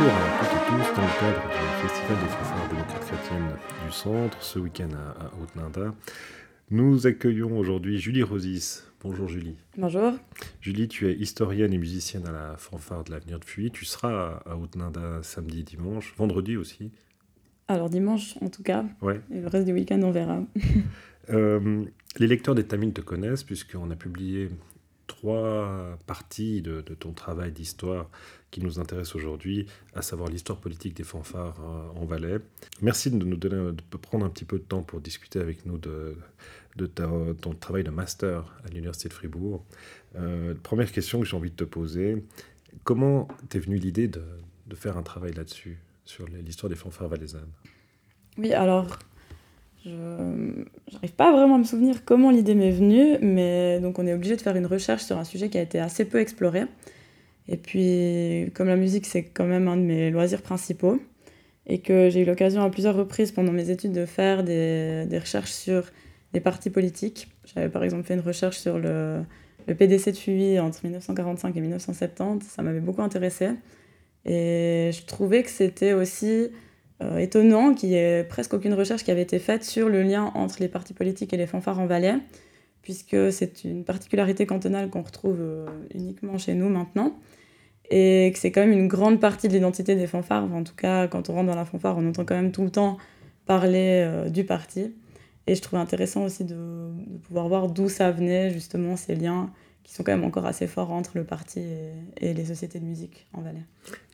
Bonjour à toutes et tous dans le cadre du Festival des fanfares démocrates chrétiennes du Centre, ce week-end à, à Haute-Nanda. Nous accueillons aujourd'hui Julie Rosis. Bonjour Julie. Bonjour. Julie, tu es historienne et musicienne à la fanfare de l'avenir de Fuy. Tu seras à Haute-Nanda samedi et dimanche, vendredi aussi. Alors dimanche en tout cas. Ouais. Et le reste du week-end on verra. Euh, les lecteurs des Tamines te connaissent puisqu'on a publié trois parties de, de ton travail d'histoire qui nous intéresse aujourd'hui, à savoir l'histoire politique des fanfares euh, en Valais. Merci de nous donner, de prendre un petit peu de temps pour discuter avec nous de, ton travail de master à l'Université de Fribourg. Euh, première question que j'ai envie de te poser, comment t'es venue l'idée de, de faire un travail là-dessus, sur l'histoire des fanfares valaisannes? Oui, alors je n'arrive pas vraiment à me souvenir comment l'idée m'est venue, mais donc on est obligé de faire une recherche sur un sujet qui a été assez peu exploré. Et puis, comme la musique, c'est quand même un de mes loisirs principaux, et que j'ai eu l'occasion à plusieurs reprises pendant mes études de faire des, des recherches sur des partis politiques. J'avais par exemple fait une recherche sur le, le PDC de Fuy entre 1945 et 1970, ça m'avait beaucoup intéressé. Et je trouvais que c'était aussi euh, étonnant qu'il n'y ait presque aucune recherche qui avait été faite sur le lien entre les partis politiques et les fanfares en Valais, puisque c'est une particularité cantonale qu'on retrouve euh, uniquement chez nous maintenant, et que c'est quand même une grande partie de l'identité des fanfares. Enfin, en tout cas, quand on rentre dans la fanfare, on entend quand même tout le temps parler euh, du parti. Et je trouvais intéressant aussi de, de pouvoir voir d'où ça venait, justement, ces liens qui sont quand même encore assez forts entre le parti et, et les sociétés de musique en Valais.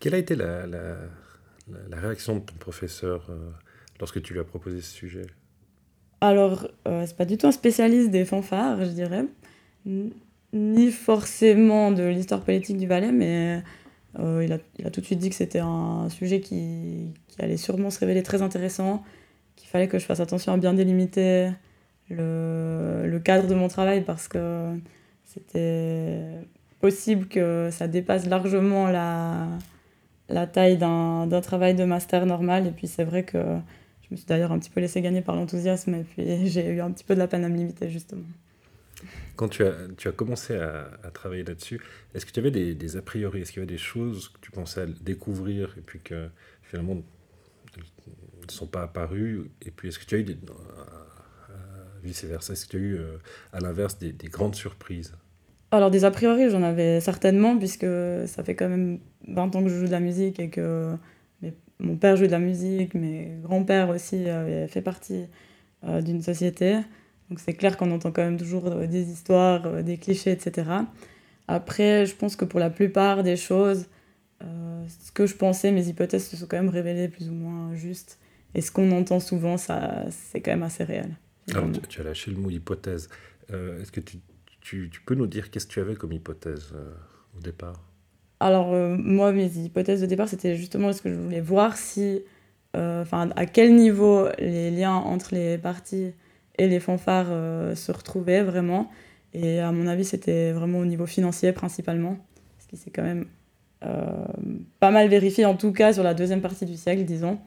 Quelle a été la, la la réaction de ton professeur euh, lorsque tu lui as proposé ce sujet? Alors, euh, c'est pas du tout un spécialiste des fanfares, je dirais, ni forcément de l'histoire politique du Valais, mais euh, il, a, tout de suite dit que c'était un sujet qui, allait sûrement se révéler très intéressant, qu'il fallait que je fasse attention à bien délimiter le, le cadre de mon travail parce que c'était possible que ça dépasse largement la la taille d'un travail de master normal. Et puis c'est vrai que je me suis d'ailleurs un petit peu laissé gagner par l'enthousiasme et puis j'ai eu un petit peu de la peine à me limiter justement. Quand tu as, commencé à, travailler là-dessus, est-ce que tu avais des, a priori? Est-ce qu'il y avait des choses que tu pensais découvrir et puis que finalement ne sont pas apparues? Et puis est-ce que tu as eu, des, euh, vice-versa, est-ce que tu as eu euh, à l'inverse des, des grandes surprises? Alors des a priori, j'en avais certainement, puisque ça fait quand même 20 ans que je joue de la musique et que mon père joue de la musique, mes grands-pères aussi avaient fait partie euh, d'une société. Donc c'est clair qu'on entend quand même toujours euh, des histoires, euh, des clichés, etc. Après, je pense que pour la plupart des choses, euh, ce que je pensais, mes hypothèses se sont quand même révélées plus ou moins justes. Et ce qu'on entend souvent, ça, c'est quand même assez réel. Alors, tu, tu, as lâché le mot hypothèse. Euh, Est-ce que tu tu, tu, peux nous dire qu'est-ce que tu avais comme hypothèse euh, au départ? Alors, moi, mes hypothèses de départ, c'était justement ce que je voulais voir si, enfin, à quel niveau les liens entre les partis et les fanfares euh, se retrouvaient vraiment. Et à mon avis, c'était vraiment au niveau financier principalement, ce qui s'est quand même pas mal vérifié, en tout cas sur la deuxième partie du siècle, disons.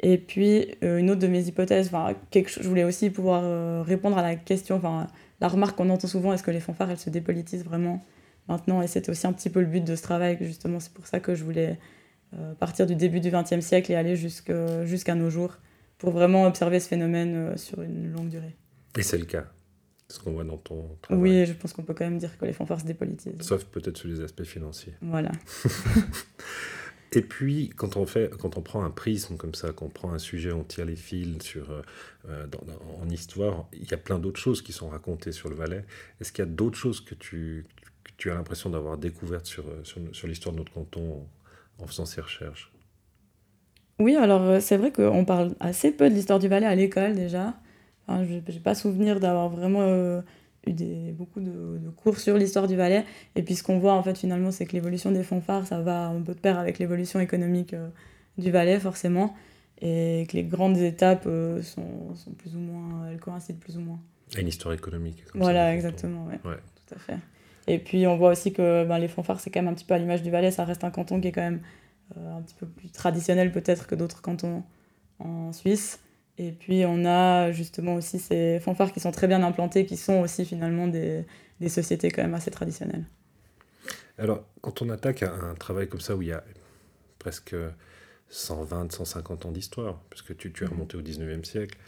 Et puis, une autre de mes hypothèses, enfin, je voulais aussi pouvoir répondre à la question, enfin, la remarque qu'on entend souvent, est-ce que les fanfares, elles se dépolitisent vraiment maintenant? Et c'était aussi un petit peu le but de ce travail, justement, c'est pour ça que je voulais euh, partir du début du XXe siècle et aller jusqu'à jusqu nos jours, pour vraiment observer ce phénomène euh, sur une longue durée. Et c'est le cas ce qu'on voit dans ton travail. Oui, je pense qu'on peut quand même dire que les fanfares se dépolitisent. Sauf peut-être sur les aspects financiers. Voilà. Et puis, quand on, fait, quand on prend un prisme comme ça, qu'on prend un sujet, on tire les fils sur, euh, dans, dans, en histoire, il y a plein d'autres choses qui sont racontées sur le Valais. Est-ce qu'il y a d'autres choses que tu, que tu as l'impression d'avoir découvertes sur, sur, sur l'histoire de notre canton en, en faisant ces recherches? Oui, alors euh, c'est vrai qu'on parle assez peu de l'histoire du Valais à l'école déjà. Enfin, je n'ai pas souvenir d'avoir vraiment... Euh, eu des, beaucoup de, de, cours sur l'histoire du Valais. Et puis ce qu'on voit en fait finalement, c'est que l'évolution des fanfares, ça va un peu de pair avec l'évolution économique euh, du Valais forcément. Et que les grandes étapes euh, sont, sont, plus ou moins, elles coïncident plus ou moins. Et une histoire économique. voilà, ça, exactement, ouais, ouais. Tout à fait. Et puis on voit aussi que ben, les fanfares, c'est quand même un petit peu à l'image du Valais, ça reste un canton qui est quand même un petit peu plus traditionnel peut-être que d'autres cantons en Suisse. Et puis on a justement aussi ces fanfares qui sont très bien implantées, qui sont aussi finalement des, des sociétés quand même assez traditionnelles. Alors, quand on attaque un travail comme ça où il y a presque 120, 150 ans d'histoire, puisque tu, tu es remonté au 19e siècle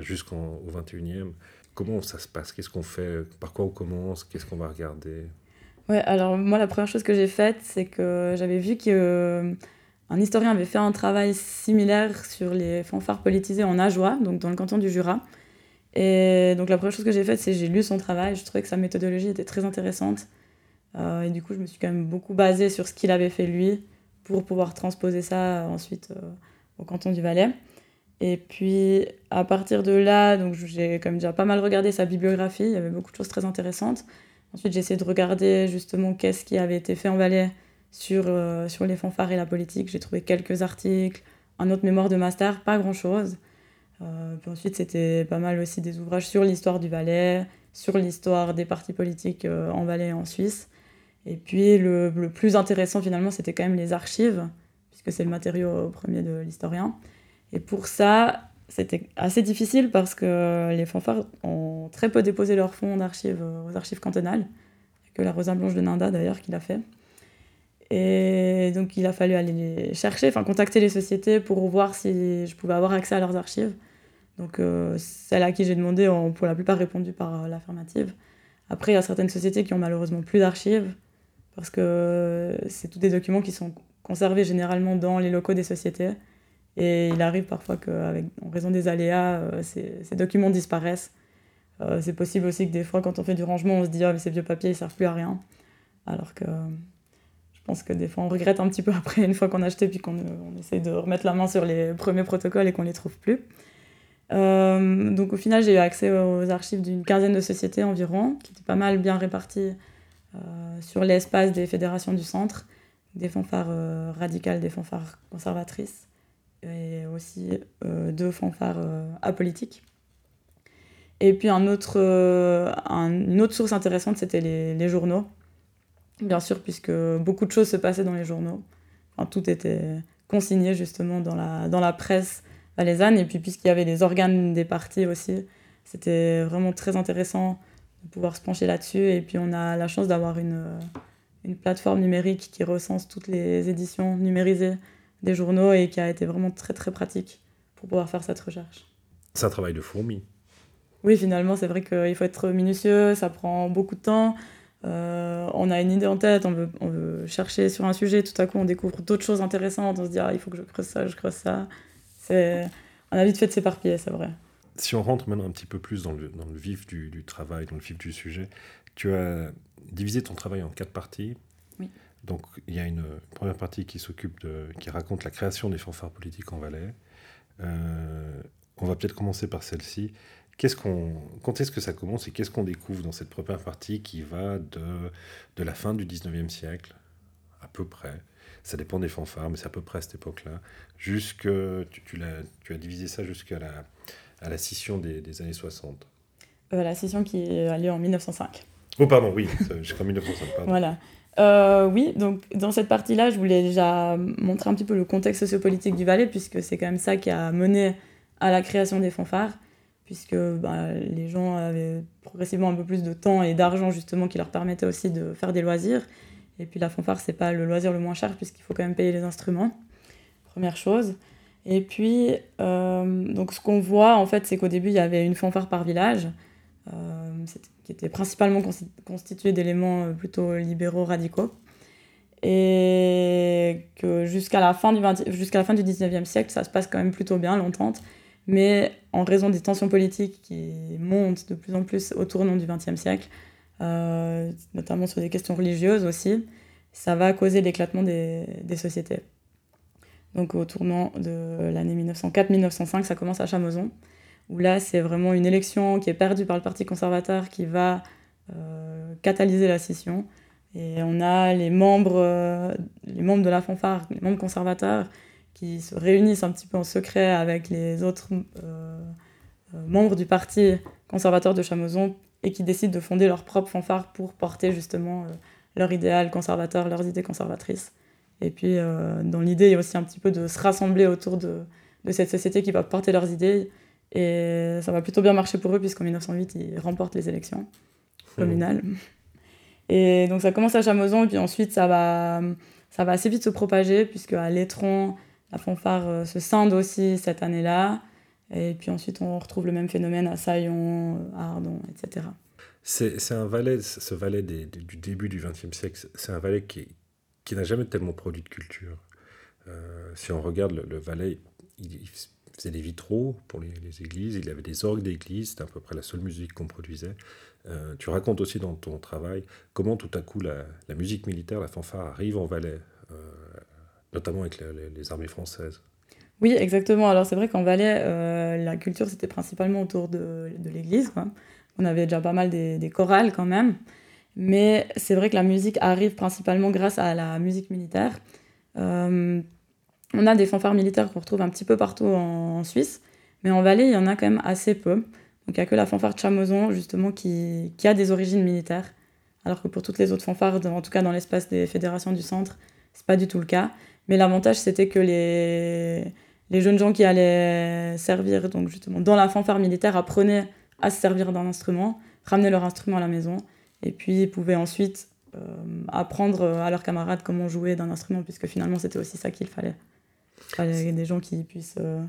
jusqu'au 21e. Comment ça se passe? Qu'est-ce qu'on fait? Par quoi on commence? Qu'est-ce qu'on va regarder? Alors moi, la première chose que j'ai faite, c'est que j'avais vu qu'un historien avait fait un travail similaire sur les fanfares politisées en Ajoie, donc dans le canton du Jura. Et donc la première chose que j'ai faite, c'est j'ai lu son travail. Je trouvais que sa méthodologie était très intéressante. Euh, et du coup, je me suis quand même beaucoup basée sur ce qu'il avait fait lui pour pouvoir transposer ça ensuite euh, au canton du Valais. Et puis à partir de là, donc j'ai quand même déjà pas mal regardé sa bibliographie. Il y avait beaucoup de choses très intéressantes. Ensuite, j'ai essayé de regarder justement qu'est-ce qui avait été fait en Valais sur, euh, sur les fanfares et la politique. J'ai trouvé quelques articles, un autre mémoire de master, pas grand-chose. Euh, puis ensuite, c'était pas mal aussi des ouvrages sur l'histoire du Valais, sur l'histoire des partis politiques euh, en Valais et en Suisse. Et puis le, le plus intéressant finalement, c'était quand même les archives, puisque c'est le matériau premier de l'historien. Et pour ça, c'était assez difficile parce que les fanfares ont très peu déposé leurs fonds d'archives euh, aux archives cantonales, que la Rosa Blanche de Nanda d'ailleurs qui l'a fait. Et donc il a fallu aller les chercher, enfin contacter les sociétés pour voir si je pouvais avoir accès à leurs archives. Donc euh, celles à qui j'ai demandé ont pour la plupart répondu par euh, l'affirmative. Après, il y a certaines sociétés qui ont malheureusement plus d'archives, parce que c'est tous des documents qui sont conservés généralement dans les locaux des sociétés. Et il arrive parfois qu'en raison des aléas, euh, ces, documents disparaissent. Euh, c'est possible aussi que des fois, quand on fait du rangement, on se dit Ah, mais ces vieux papiers, ils servent plus à rien. Alors que je pense que des fois, on regrette un petit peu après, une fois qu'on a acheté, puis qu'on on essaye de remettre la main sur les premiers protocoles et qu'on les trouve plus. Euh, donc au final, j'ai eu accès aux archives d'une quinzaine de sociétés environ, qui étaient pas mal bien réparties euh, sur l'espace des fédérations du centre, des fanfares euh, radicales, des fanfares conservatrices, et aussi deux fanfares apolitiques. Et puis un autre, une autre source intéressante, c'était les, les, journaux, bien sûr, puisque beaucoup de choses se passaient dans les journaux. Enfin, tout était consigné justement dans la, dans la presse valaisanne. Et puis, puisqu'il y avait les organes des partis aussi, c'était vraiment très intéressant de pouvoir se pencher là-dessus. Et puis, on a la chance d'avoir une, une plateforme numérique qui recense toutes les éditions numérisées des journaux et qui a été vraiment très, très pratique pour pouvoir faire cette recherche. C'est un travail de fourmi. Oui, finalement, c'est vrai qu'il faut être minutieux, ça prend beaucoup de temps. Euh, on a une idée en tête, on veut, on veut, chercher sur un sujet, tout à coup on découvre d'autres choses intéressantes, on se dit ah, il faut que je creuse ça, je creuse ça. C'est on a vite fait de s'éparpiller, c'est vrai. Si on rentre maintenant un petit peu plus dans le, dans le vif du, du, travail, dans le vif du sujet, tu as divisé ton travail en quatre parties. Donc il y a une première partie qui s'occupe de, qui raconte la création des fanfares politiques en Valais. Euh, on va peut-être commencer par celle-ci. Qu'est-ce qu'on, quand est-ce que ça commence et qu'est-ce qu'on découvre dans cette première partie qui va de, de la fin du 19e siècle, à peu près, ça dépend des fanfares, mais c'est à peu près à cette époque-là. Jusque, tu, tu, as, tu as divisé ça jusqu'à la, à la scission des, des années 60. Euh, la scission qui a lieu en 1905. Oh, pardon, oui, jusqu'en 1905. Pardon. Voilà. Euh, oui, donc dans cette partie-là, je voulais déjà montrer un petit peu le contexte sociopolitique du Valais, puisque c'est quand même ça qui a mené à la création des fanfares, puisque bah, les gens avaient progressivement un peu plus de temps et d'argent, justement, qui leur permettait aussi de faire des loisirs. Et puis la fanfare, c'est pas le loisir le moins cher puisqu'il faut quand même payer les instruments. Première chose. Et puis, euh, donc ce qu'on voit en fait, c'est qu'au début, il y avait une fanfare par village, qui était principalement constituée d'éléments euh, plutôt libéraux radicaux. Et que jusqu'à la, fin du la fin du 19e siècle, ça se passe quand même plutôt bien, l'entente. Mais en raison des tensions politiques qui montent de plus en plus au tournant du 20e siècle, euh, notamment sur des questions religieuses aussi, ça va causer l'éclatement des, des, sociétés. Donc au tournant de l'année 1904-1905, ça commence à Chamoison, où là c'est vraiment une élection qui est perdue par le Parti conservateur qui va euh, catalyser la scission. Et on a les membres, euh, les membres de la fanfare, les membres conservateurs, qui se réunissent un petit peu en secret avec les autres euh, membres du Parti conservateur de Chamoison et qui décident de fonder leur propre fanfare pour porter justement leur idéal conservateur, leurs idées conservatrices. Et puis, dans l'idée, il y a aussi un petit peu de se rassembler autour de, de, cette société qui va porter leurs idées. Et ça va plutôt bien marcher pour eux, puisqu'en 1908, ils remportent les élections communales. Et donc, ça commence à Chamoison, et puis ensuite, ça va, ça va assez vite se propager, puisque à l'étron, la fanfare se scinde aussi cette année-là. Et puis ensuite, on retrouve le même phénomène à Saillon, à Ardon, etc. C'est un valet, ce valet du début du XXe siècle, c'est un valet qui, qui n'a jamais tellement produit de culture. Euh, si on regarde le, valet, il, faisait des vitraux pour les, églises, il avait des orgues d'église, c'était à peu près la seule musique qu'on produisait. Euh, tu racontes aussi dans ton travail comment tout à coup la, musique militaire, la fanfare arrive en Valais, euh, notamment avec les, armées françaises. Oui, exactement. Alors c'est vrai qu'en Valais, la culture c'était principalement autour de, l'église. On avait déjà pas mal des chorales quand même. Mais c'est vrai que la musique arrive principalement grâce à la musique militaire. On a des fanfares militaires qu'on retrouve un petit peu partout en, Suisse, mais en Valais, il y en a quand même assez peu. Donc il n'y a que la fanfare de justement, qui, qui, a des origines militaires, alors que pour toutes les autres fanfares, en tout cas dans l'espace des fédérations du centre, c'est pas du tout le cas. Mais l'avantage, c'était que les, les jeunes gens qui allaient servir donc justement dans la fanfare militaire apprenaient à se servir d'un instrument, ramenaient leur instrument à la maison et puis ils pouvaient ensuite euh, apprendre à leurs camarades comment jouer d'un instrument, puisque finalement c'était aussi ça qu'il fallait. Il fallait des gens qui puissent euh,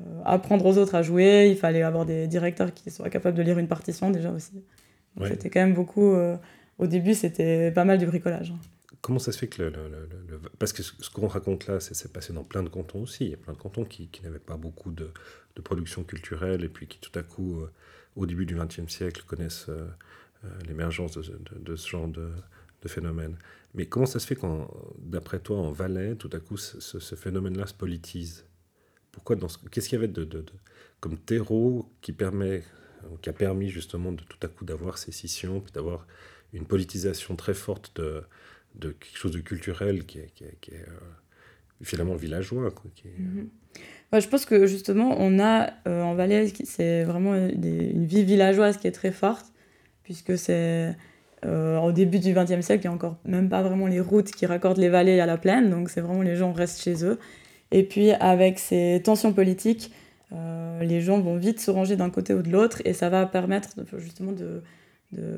euh, apprendre aux autres à jouer, il fallait avoir des directeurs qui soient capables de lire une partition déjà aussi. C'était quand même beaucoup. au début, c'était pas mal du bricolage. Comment ça se fait que le. Parce que ce qu'on raconte là, c'est passé dans plein de cantons aussi. Il y a plein de cantons qui, qui n'avaient pas beaucoup de, de, production culturelle et puis qui tout à coup, au début du XXe siècle, connaissent euh, l'émergence de, ce genre de, phénomène. Mais comment ça se fait quand, d'après toi, en Valais, tout à coup, ce, phénomène-là se politise? Pourquoi dans Qu'est-ce qu'il y avait de, comme terreau qui permet, qui a permis justement de tout à coup d'avoir ces scissions, puis d'avoir une politisation très forte de, de quelque chose de culturel qui est, euh, finalement villageois. Quoi, mm-hmm. je pense que justement, on a euh, en Valais, c'est vraiment une vie villageoise qui est très forte puisque c'est euh, au début du XXe siècle, il n'y a encore même pas vraiment les routes qui raccordent les vallées à la plaine, donc c'est vraiment les gens restent chez eux. Et puis avec ces tensions politiques, euh, les gens vont vite se ranger d'un côté ou de l'autre, et ça va permettre justement de,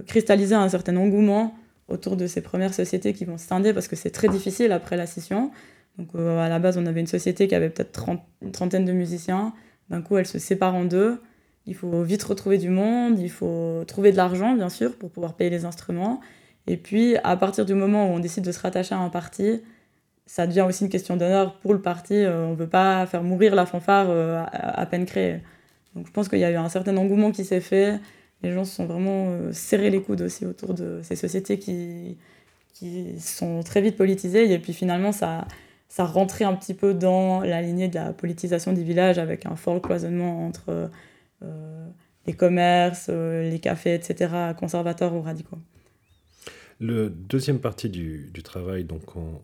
cristalliser un certain engouement autour de ces premières sociétés qui vont se scinder, parce que c'est très difficile après la scission. Donc euh, à la base, on avait une société qui avait peut-être une trentaine de musiciens. D'un coup, elle se sépare en deux. Il faut vite retrouver du monde, il faut trouver de l'argent, bien sûr, pour pouvoir payer les instruments. Et puis, à partir du moment où on décide de se rattacher à un parti, ça devient aussi une question d'honneur pour le parti. Euh, on ne veut pas faire mourir la fanfare euh, à, peine créée. Donc, je pense qu'il y a eu un certain engouement qui s'est fait. Les gens se sont vraiment euh, serrés les coudes aussi autour de ces sociétés qui, qui sont très vite politisées. Et puis, finalement, ça, ça rentrait un petit peu dans la lignée de la politisation du village avec un fort cloisonnement entre les commerces, euh, les cafés, etc., conservateurs ou radicaux. Le deuxième partie du, du travail, donc on,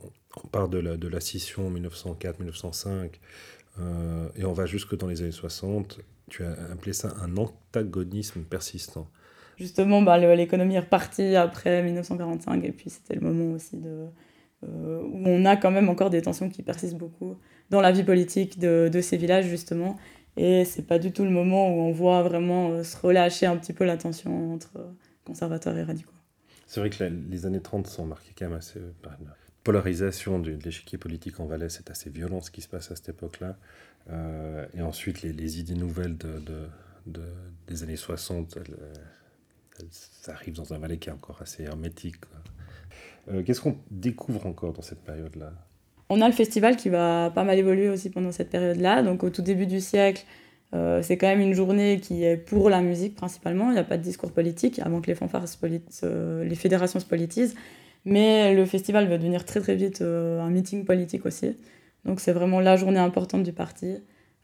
part de la, de la scission 1904-1905 euh, et on va jusque dans les années 60. Tu as appelé ça un antagonisme persistant. Justement, bah, l'économie est repartie après 1945 et puis c'était le moment aussi de, où on a quand même encore des tensions qui persistent beaucoup dans la vie politique de, de ces villages justement et c'est pas du tout le moment où on voit vraiment euh, se relâcher un petit peu la tension entre euh, conservateurs et radicaux. C'est vrai que les années 30 sont marquées quand même assez par une polarisation de, l'échiquier politique en Valais. C'est assez violent ce qui se passe à cette époque-là. Euh, et ensuite, les, idées nouvelles de, de, des années 60, elles, arrivent dans un Valais qui est encore assez hermétique. Qu'est-ce qu'on découvre encore dans cette période-là? On a le festival qui va pas mal évoluer aussi pendant cette période-là. Donc au tout début du siècle, euh, c'est quand même une journée qui est pour la musique principalement. Il n'y a pas de discours politique avant que les fanfares, les fédérations se politisent. Mais le festival va devenir très très vite euh, un meeting politique aussi. Donc c'est vraiment la journée importante du parti.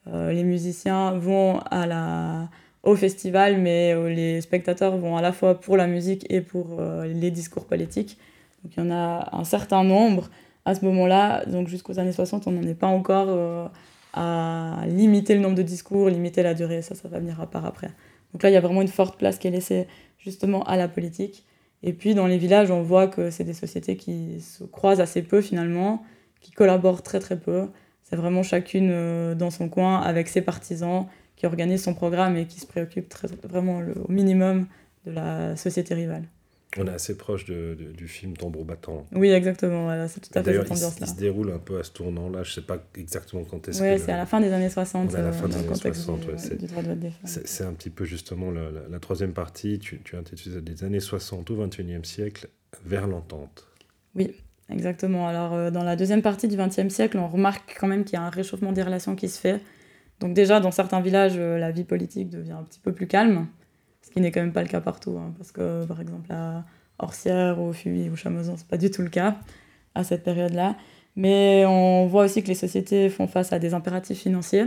Euh, les musiciens vont à la, au festival, mais les spectateurs vont à la fois pour la musique et pour les discours politiques. Donc il y en a un certain nombre à ce moment-là, donc jusqu'aux années 60, on n'en est pas encore euh, à limiter le nombre de discours, limiter la durée, ça, ça va venir à part après. Donc là, il y a vraiment une forte place qui est laissée justement à la politique. Et puis dans les villages, on voit que c'est des sociétés qui se croisent assez peu finalement, qui collaborent très très peu. C'est vraiment chacune euh, dans son coin avec ses partisans qui organisent son programme et qui se préoccupe très, vraiment au minimum de la société rivale. On est assez proche de, du film Tambour battant. Oui, exactement. Voilà, c'est tout à fait cette ambiance-là. Il, se déroule un peu à ce tournant-là. Je ne sais pas exactement quand est-ce Oui, c'est à la fin des années 60. à la fin des années 60, C'est un petit peu justement la, troisième partie. Tu, tu intitulé des années 60 au XXIe siècle vers l'entente. Oui, exactement. Alors, euh, dans la deuxième partie du XXe siècle, on remarque quand même qu'il y a un réchauffement des relations qui se fait. Donc déjà, dans certains villages, euh, la vie politique devient un petit peu plus calme ce qui n'est quand même pas le cas partout, hein, parce que par exemple à Orsières, ou Fuy ou Chamezan, c'est pas du tout le cas à cette période-là. Mais on voit aussi que les sociétés font face à des impératifs financiers.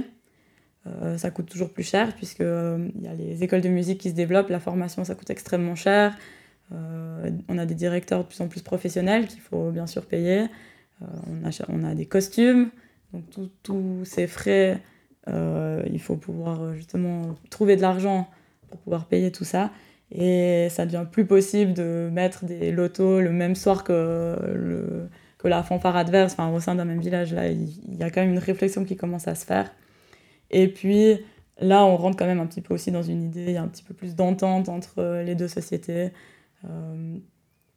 Euh, ça coûte toujours plus cher, puisqu'il euh, il y a les écoles de musique qui se développent, la formation ça coûte extrêmement cher. Euh, on a des directeurs de plus en plus professionnels qu'il faut bien sûr payer. on, a, on, a, des costumes, donc tous ces frais, il faut pouvoir justement trouver de l'argent pour pouvoir payer tout ça. Et ça devient plus possible de mettre des lotos le même soir que, le, que la fanfare adverse, enfin, au sein d'un même village. Là, il, y a quand même une réflexion qui commence à se faire. Et puis là, on rentre quand même un petit peu aussi dans une idée, il y a un petit peu plus d'entente entre les deux sociétés. Euh,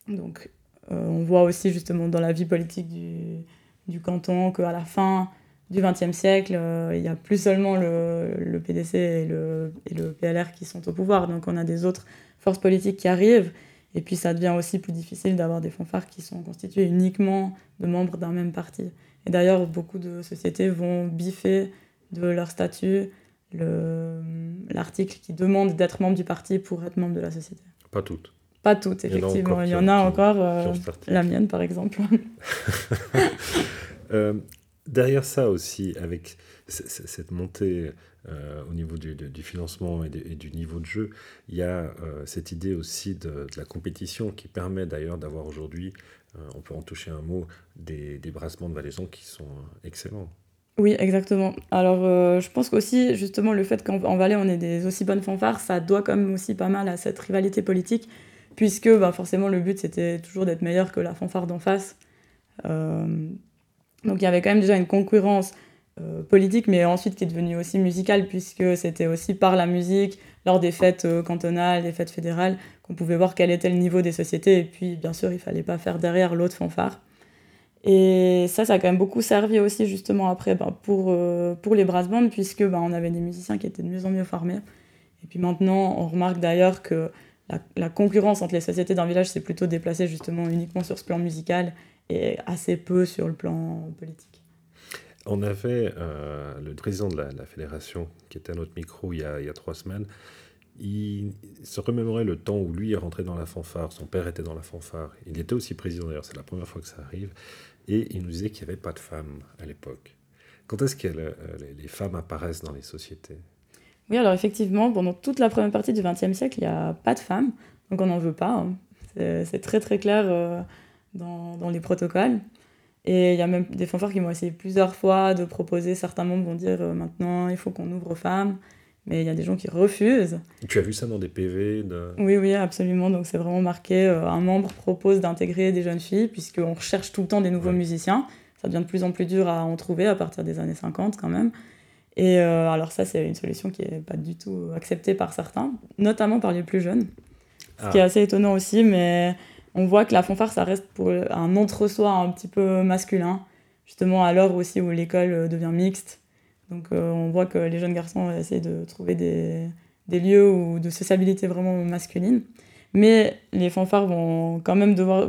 donc, euh, on voit aussi justement dans la vie politique du, du canton qu'à la fin, du XXe siècle, euh, il n'y a plus seulement le, le PDC et le, et le, PLR qui sont au pouvoir, donc on a des autres forces politiques qui arrivent, et puis ça devient aussi plus difficile d'avoir des fanfares qui sont constitués uniquement de membres d'un même parti. Et d'ailleurs, beaucoup de sociétés vont biffer de leur statut l'article qui demande d'être membre du parti pour être membre de la société. Pas toutes. Pas toutes, effectivement. Il y en a encore, euh, la mienne par exemple. euh, derrière ça aussi, avec cette montée euh, au niveau du, financement et, du niveau de jeu, il y a euh, cette idée aussi de, la compétition qui permet d'ailleurs d'avoir aujourd'hui, euh, on peut en toucher un mot, des, des brassements de valaisans qui sont excellents. Oui, exactement. Alors, je pense qu'aussi, justement, le fait qu'en Valais, on ait des aussi bonnes fanfares, ça doit quand même aussi pas mal à cette rivalité politique, puisque bah, forcément, le but, c'était toujours d'être meilleur que la fanfare d'en face. Donc il y avait quand même déjà une concurrence euh, politique, mais ensuite qui est devenue aussi musicale, puisque c'était aussi par la musique, lors des fêtes euh, cantonales, des fêtes fédérales, qu'on pouvait voir quel était le niveau des sociétés. Et puis, bien sûr, il fallait pas faire derrière l'autre fanfare. Et ça, ça a quand même beaucoup servi aussi, justement, après, ben, pour, euh, pour les brass bands, puisque ben, on avait des musiciens qui étaient de mieux en mieux formés. Et puis maintenant, on remarque d'ailleurs que la, la, concurrence entre les sociétés d'un village s'est plutôt déplacée justement uniquement sur ce plan musical et assez peu sur le plan politique. On avait euh, le président de la, fédération qui était à notre micro il y a, il y a trois semaines. Il se remémorait le temps où lui est rentré dans la fanfare, son père était dans la fanfare. Il était aussi président d'ailleurs, c'est la première fois que ça arrive. Et il nous disait qu'il n'y avait pas de femmes à l'époque. Quand est-ce que euh, les femmes apparaissent dans les sociétés? Oui, alors effectivement, pendant toute la première partie du XXe siècle, il n'y a pas de femmes, donc on n'en veut pas. Hein. C'est très très clair. Euh, dans, dans les protocoles. Et il y a même des fanfares qui m'ont essayé plusieurs fois de proposer, certains membres vont dire euh, maintenant il faut qu'on ouvre aux femmes, mais il y a des gens qui refusent. Tu as vu ça dans des PV de... Oui, oui, absolument. Donc c'est vraiment marqué, euh, un membre propose d'intégrer des jeunes filles, puisqu'on recherche tout le temps des nouveaux musiciens. Ça devient de plus en plus dur à en trouver à partir des années 50 quand même. Et euh, alors ça, c'est une solution qui n'est pas du tout acceptée par certains, notamment par les plus jeunes. Ce qui est ah. assez étonnant aussi, mais on voit que la fanfare, ça reste pour un entre-soi un petit peu masculin, justement à l'heure aussi où l'école euh, devient mixte. Donc euh, on voit que les jeunes garçons essaient de trouver des, lieux où, de sociabilité vraiment masculine. Mais les fanfares vont quand même devoir,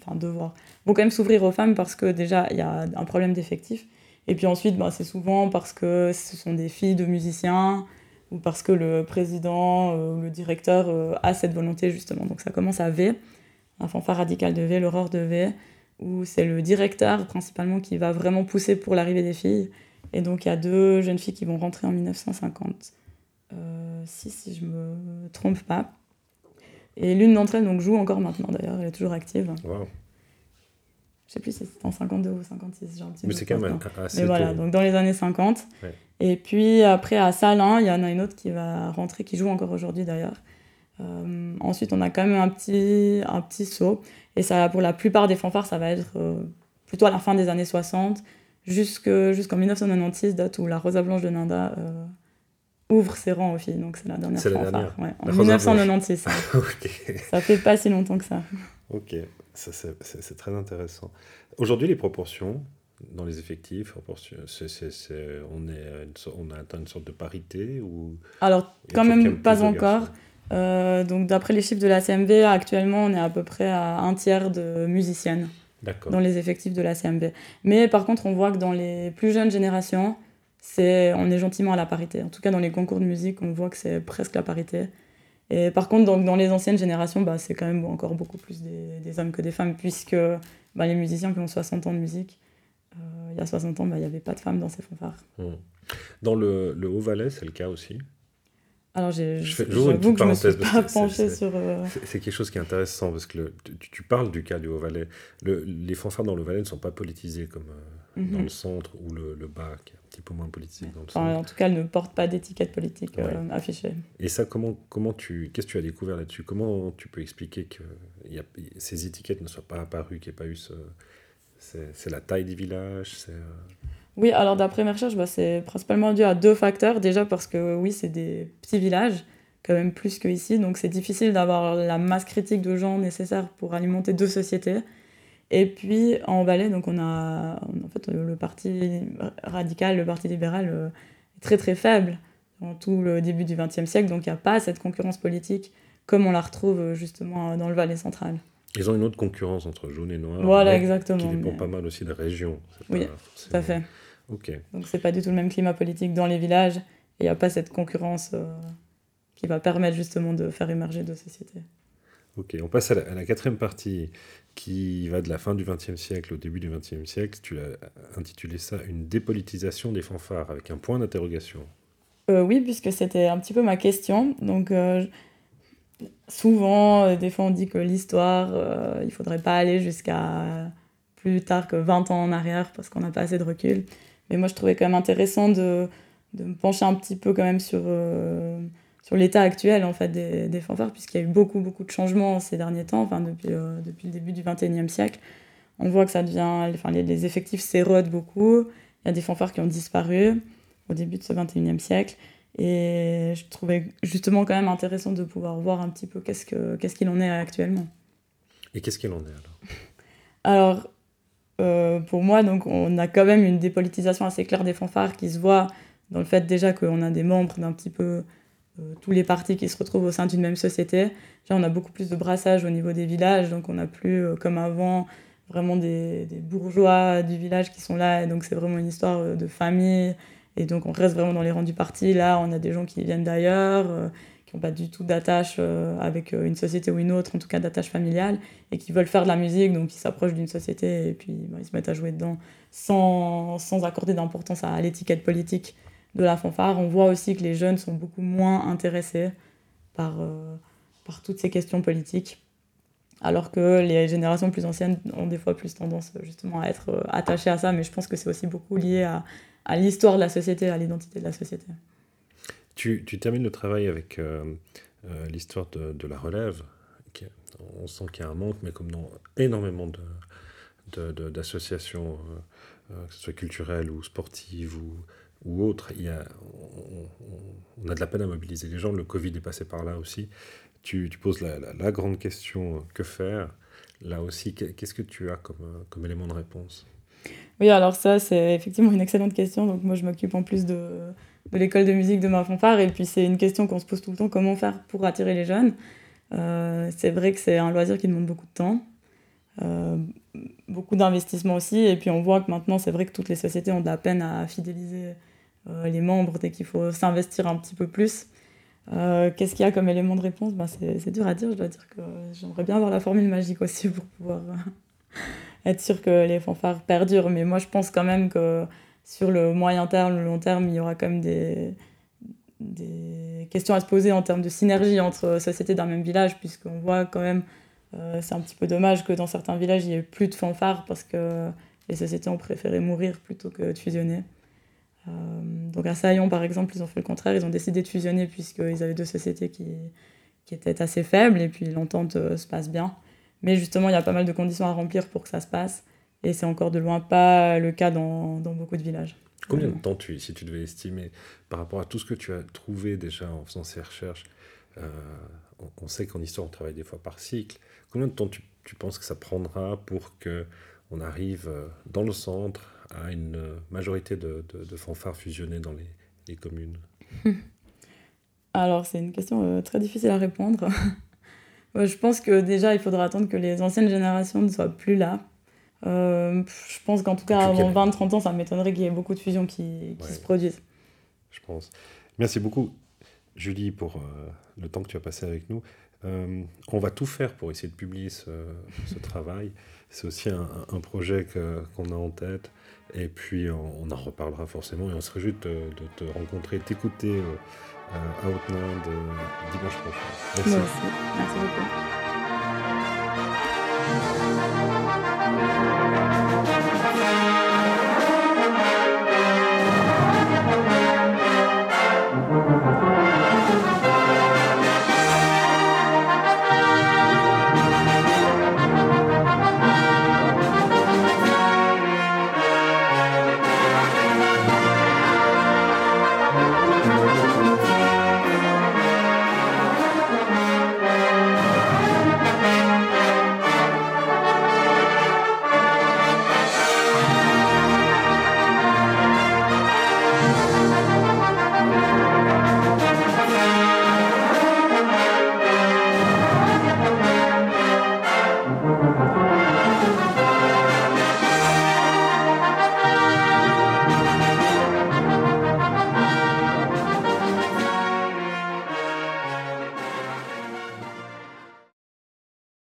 enfin devoir, vont quand même s'ouvrir aux femmes parce que déjà il y a un problème d'effectifs. Et puis ensuite, bah, c'est souvent parce que ce sont des filles de musiciens ou parce que le président euh, ou le directeur a cette volonté justement. Donc ça commence à V un fanfare radical de V, l'aurore de V, où c'est le directeur principalement qui va vraiment pousser pour l'arrivée des filles. Et donc il y a deux jeunes filles qui vont rentrer en 1950, euh, si, si je me trompe pas. Et l'une d'entre elles donc, joue encore maintenant d'ailleurs, elle est toujours active. Wow. Je sais plus si c'est en 52 ou 56, j'ai un petit Mais c'est quand même assez Mais voilà, donc dans les années 50. Et puis après à Salins, il y en a une autre qui va rentrer, qui joue encore aujourd'hui d'ailleurs, euh, ensuite, on a quand même un petit, un petit saut. Et ça, pour la plupart des fanfares, ça va être euh, plutôt à la fin des années 60, jusqu'en 1996, date où la Rosa Blanche de Nanda euh, ouvre ses rangs aux filles. Donc c'est la dernière C'est la fanfare. dernière. ouais, en La Rosa 1996. ok. ça fait pas si longtemps que ça. Ok, ça, c'est très intéressant. Aujourd'hui, les proportions dans les effectifs, on, est on a atteint une sorte de parité ou Alors, quand même pas encore. Euh, donc, d'après les chiffres de la CMV, actuellement, on est à peu près à un tiers de musiciennes dans les effectifs de la CMV. Mais par contre, on voit que dans les plus jeunes générations, c'est, on est gentiment à la parité. En tout cas, dans les concours de musique, on voit que c'est presque la parité. Et par contre, donc, dans les anciennes générations, bah, c'est quand même encore beaucoup plus des, des hommes que des femmes, puisque bah, les musiciens qui ont 60 ans de musique, euh, il y a 60 ans, bah, il n'y avait pas de femmes dans ces fanfares. Hmm. Dans le, le Haut-Valais, c'est le cas aussi? Alors, j'ai, Je fais- j'ouvre une j'avoue que je me petite suis parenthèse, pas penchée sur... euh, C'est quelque chose qui est intéressant parce que le- tu, tu parles du cas du Haut-Valais. Le- les fanfares dans le Valais ne sont pas politisés comme euh, dans mhm. le centre ou le, le bas, qui est un petit peu moins politisé dans le Enfin, centre. en tout cas, elle ne porte pas d'étiquette politique euh, affichée. Et ça, comment, comment tu, qu'est-ce que tu as découvert là-dessus? Comment tu peux expliquer que y a, ces étiquettes ne soient pas apparues, qu'il n'y ait pas eu ce. C'est la taille des villages c'est, Oui, alors d'après mes recherches, bah, c'est principalement dû à deux facteurs. Déjà parce que oui, c'est des petits villages, quand même plus qu'ici, donc c'est difficile d'avoir la masse critique de gens nécessaire pour alimenter deux sociétés. Et puis en Valais, donc on a en fait le, parti radical, le parti libéral euh, est très très faible dans tout le début du XXe siècle, donc il n'y a pas cette concurrence politique comme on la retrouve euh, justement dans le Valais central. Ils ont une autre concurrence entre jaune et noir. voilà, mais exactement. Qui dépend mais- pas mal aussi des régions. C'est Oui, pas Tout à fait. Ok. Donc c'est pas du tout le même climat politique dans les villages et il n'y a pas cette concurrence euh, qui va permettre justement de faire émerger deux sociétés. Ok, on passe à la, à la quatrième partie qui va de la fin du XXe siècle au début du XXe siècle. Tu as intitulé ça une dépolitisation des fanfares avec un point d'interrogation. Euh, oui, puisque c'était un petit peu ma question. Donc euh, souvent, euh, des fois on dit que l'histoire, il faudrait pas aller jusqu'à plus tard que 20 ans en arrière parce qu'on n'a pas assez de recul. Mais moi je trouvais quand même intéressant de, de me pencher un petit peu quand même sur, euh, sur l'état actuel en fait des, des fanfares puisqu'il y a eu beaucoup beaucoup de changements ces derniers temps, enfin depuis, euh, depuis le début du 21e siècle. On voit que ça devient, enfin les, les effectifs s'érodent beaucoup. Il y a des fanfares qui ont disparu au début de ce 21e siècle. Et je trouvais justement quand même intéressant de pouvoir voir un petit peu qu'est-ce que- qu'est-ce qu'il en est actuellement. Et qu'est-ce qu'il en est alors? Alors, pour moi, donc, on a quand même une dépolitisation assez claire des fanfares qui se voit dans le fait déjà qu'on a des membres d'un petit peu euh, tous les partis qui se retrouvent au sein d'une même société. On a beaucoup plus de brassage au niveau des villages, donc on n'a plus, euh, comme avant, vraiment des, des bourgeois du village qui sont là, et donc c'est vraiment une histoire euh, de famille, et donc on reste vraiment dans les rangs du parti. Là, on a des gens qui viennent d'ailleurs, qui n'ont pas du tout d'attache euh, avec euh, une société ou une autre, en tout cas d'attache familiale, et qui veulent faire de la musique, donc ils s'approchent d'une société et puis ils se mettent à jouer dedans sans, sans accorder d'importance à l'étiquette politique de la fanfare. On voit aussi que les jeunes sont beaucoup moins intéressés par, euh, par toutes ces questions politiques, alors que les générations plus anciennes ont des fois plus tendance justement à être attachées à ça, mais je pense que c'est aussi beaucoup lié à l'histoire de la société, à l'identité de la société. Tu, tu termines le travail avec euh, euh, l'histoire de, la relève. on sent qu'il y a un manque, mais comme dans énormément de, de- de- d'associations, euh, que ce soit culturelles ou sportives ou, ou autres, on, a de la peine à mobiliser les gens. Le Covid est passé par là aussi. Tu, tu poses la, la- la grande question que faire? Là aussi, qu'est- qu'est-ce que tu as comme, comme élément de réponse? Oui, alors ça, c'est effectivement une excellente question. Donc moi, je m'occupe en plus de, de l'école de musique de ma fanfare. Et puis, c'est une question qu'on se pose tout le temps, comment faire pour attirer les jeunes Euh, C'est vrai que c'est un loisir qui demande beaucoup de temps, euh, beaucoup d'investissement aussi. Et puis, on voit que maintenant, c'est vrai que toutes les sociétés ont de la peine à fidéliser euh, les membres dès qu'il faut s'investir un petit peu plus. Qu'est-ce qu'il y a comme élément de réponse? Ben, C'est dur à dire, je dois dire que j'aimerais bien avoir la formule magique aussi pour pouvoir être sûr que les fanfares perdurent. Mais moi, je pense quand même que sur le moyen terme, le long terme, il y aura quand même des, questions à se poser en termes de synergie entre sociétés d'un même village, puisqu'on voit quand même, euh, c'est un petit peu dommage que dans certains villages, il n'y ait plus de fanfares parce que les sociétés ont préféré mourir plutôt que de fusionner. Euh, donc à Saillon, par exemple, ils ont fait le contraire, ils ont décidé de fusionner puisqu'ils avaient deux sociétés qui, qui étaient assez faibles et puis l'entente euh, se passe bien. Mais justement, il y a pas mal de conditions à remplir pour que ça se passe. Et c'est encore de loin pas le cas dans, dans beaucoup de villages. Combien de temps, tu, si tu devais estimer, par rapport à tout ce que tu as trouvé déjà en faisant ces recherches, euh, on, sait qu'en histoire, on travaille des fois par cycle. Combien de temps tu, tu penses que ça prendra pour que on arrive euh, dans le centre à une majorité de, de, fanfares fusionnés dans les, les communes? Alors, c'est une question euh, très difficile à répondre. je pense que déjà, il faudra attendre que les anciennes générations ne soient plus là euh, je pense qu'en tout cas, avant 20-30 ans, ça m'étonnerait qu'il y ait beaucoup de fusions qui, qui se produisent. Je pense. Merci beaucoup, Julie, pour euh, le temps que tu as passé avec nous. Euh, on va tout faire pour essayer de publier ce, ce travail. C'est aussi un, un projet qu'on a en tête. Et puis, on, en reparlera forcément. Et on se réjouit de, de te rencontrer, t'écouter à Outland dimanche prochain. Merci. Merci beaucoup.